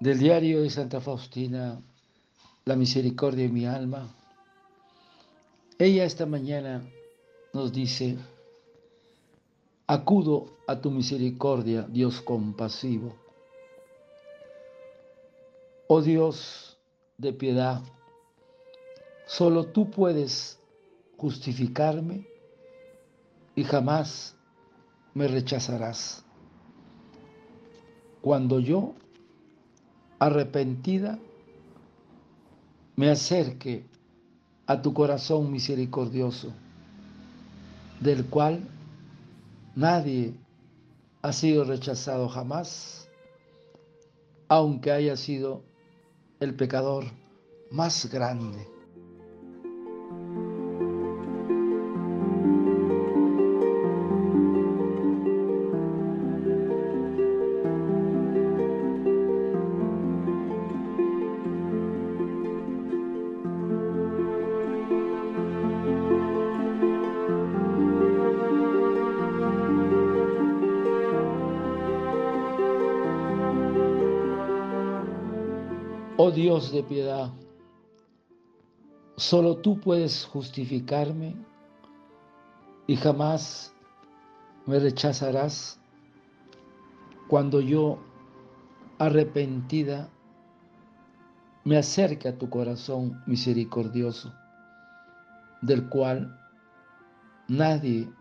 Del diario de Santa Faustina, La misericordia de mi alma. Ella esta mañana nos dice, acudo a tu misericordia, Dios compasivo. Oh Dios de piedad, solo tú puedes justificarme y jamás me rechazarás. Cuando yo, arrepentida, me acerque a tu corazón misericordioso, del cual nadie ha sido rechazado jamás, aunque haya sido el pecador más grande. Oh Dios de piedad, solo tú puedes justificarme y jamás me rechazarás cuando yo, arrepentida, me acerque a tu corazón misericordioso, del cual nadie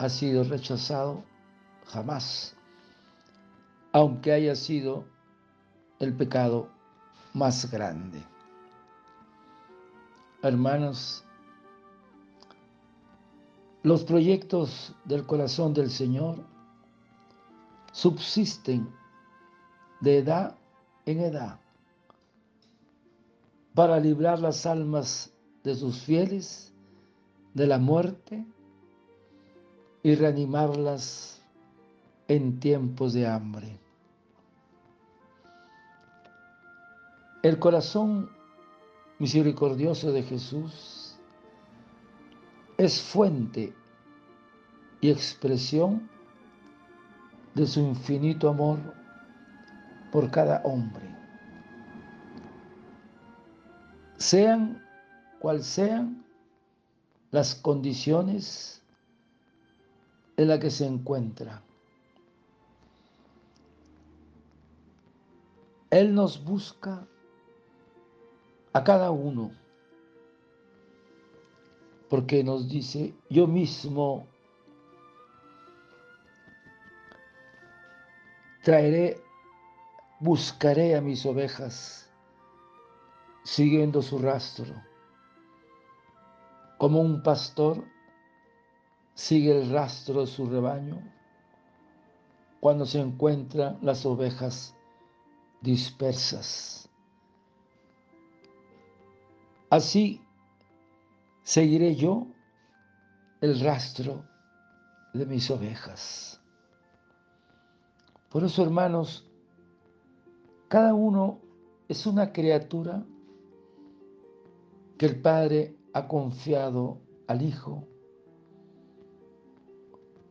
ha sido rechazado jamás, aunque haya sido el pecado más grande. Hermanos, los proyectos del corazón del Señor subsisten de edad en edad para librar las almas de sus fieles de la muerte y reanimarlas en tiempos de hambre. El corazón misericordioso de Jesús es fuente y expresión de su infinito amor por cada hombre. Sean cual sean las condiciones en las que se encuentra. Él nos busca a cada uno, porque nos dice, yo mismo traeré, buscaré a mis ovejas, siguiendo su rastro, como un pastor sigue el rastro de su rebaño cuando se encuentran las ovejas dispersas. Así seguiré yo el rastro de mis ovejas. Por eso, hermanos, cada uno es una criatura que el Padre ha confiado al Hijo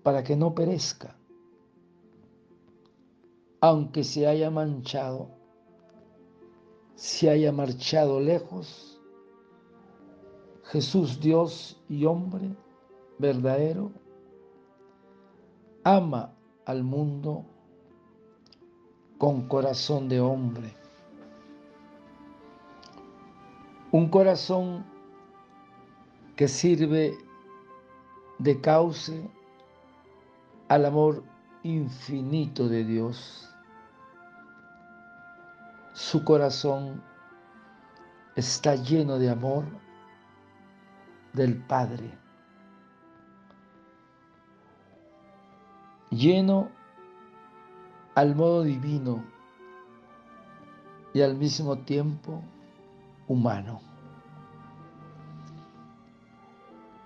para que no perezca, aunque se haya manchado, se haya marchado lejos Jesús Dios y hombre verdadero, ama al mundo con corazón de hombre. Un corazón que sirve de cauce al amor infinito de Dios. Su corazón está lleno de amor del Padre, lleno al modo divino y al mismo tiempo humano.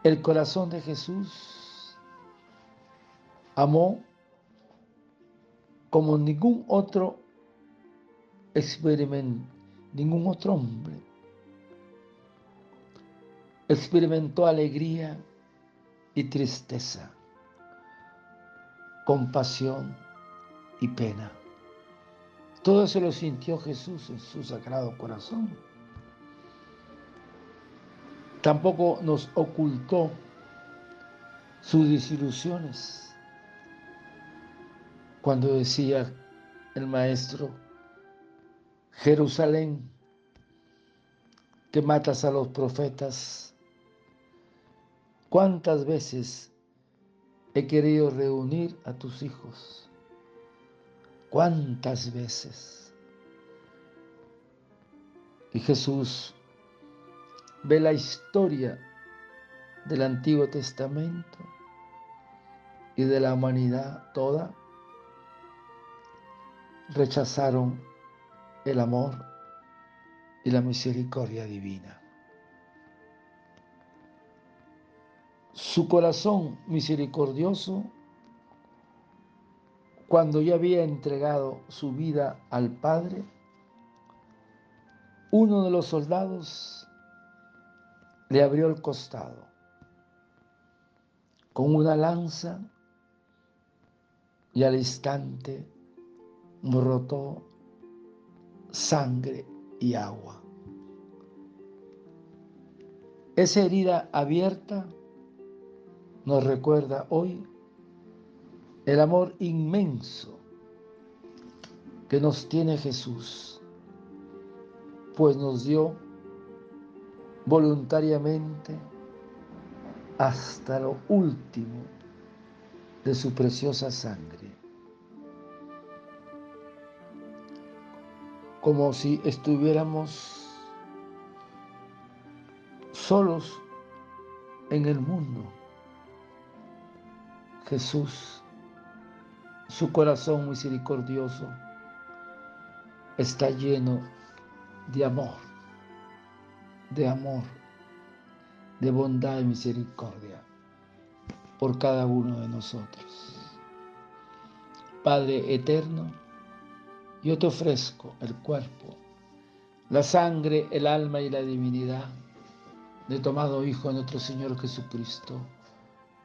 El corazón de Jesús amó como ningún otro experimento, ningún otro hombre experimentó alegría y tristeza, compasión y pena. Todo eso lo sintió Jesús en su sagrado corazón. Tampoco nos ocultó sus desilusiones. Cuando decía el maestro, Jerusalén, que matas a los profetas, ¿cuántas veces he querido reunir a tus hijos? ¿Cuántas veces? Y Jesús ve la historia del Antiguo Testamento y de la humanidad toda, rechazaron el amor y la misericordia divina. Su corazón misericordioso cuando ya había entregado su vida al Padre, uno de los soldados le abrió el costado con una lanza y al instante brotó sangre y agua. Esa herida abierta nos recuerda hoy el amor inmenso que nos tiene Jesús, pues nos dio voluntariamente hasta lo último de su preciosa sangre, como si estuviéramos solos en el mundo. Jesús su corazón misericordioso está lleno de amor, de amor, de bondad y misericordia por cada uno de nosotros. Padre eterno, yo te ofrezco el cuerpo, la sangre, el alma y la divinidad de tomado Hijo de nuestro Señor Jesucristo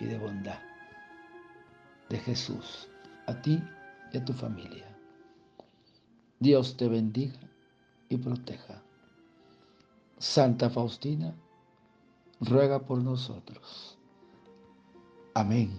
y de bondad de Jesús a ti y a tu familia. Dios te bendiga y proteja. Santa Faustina, ruega por nosotros. Amén.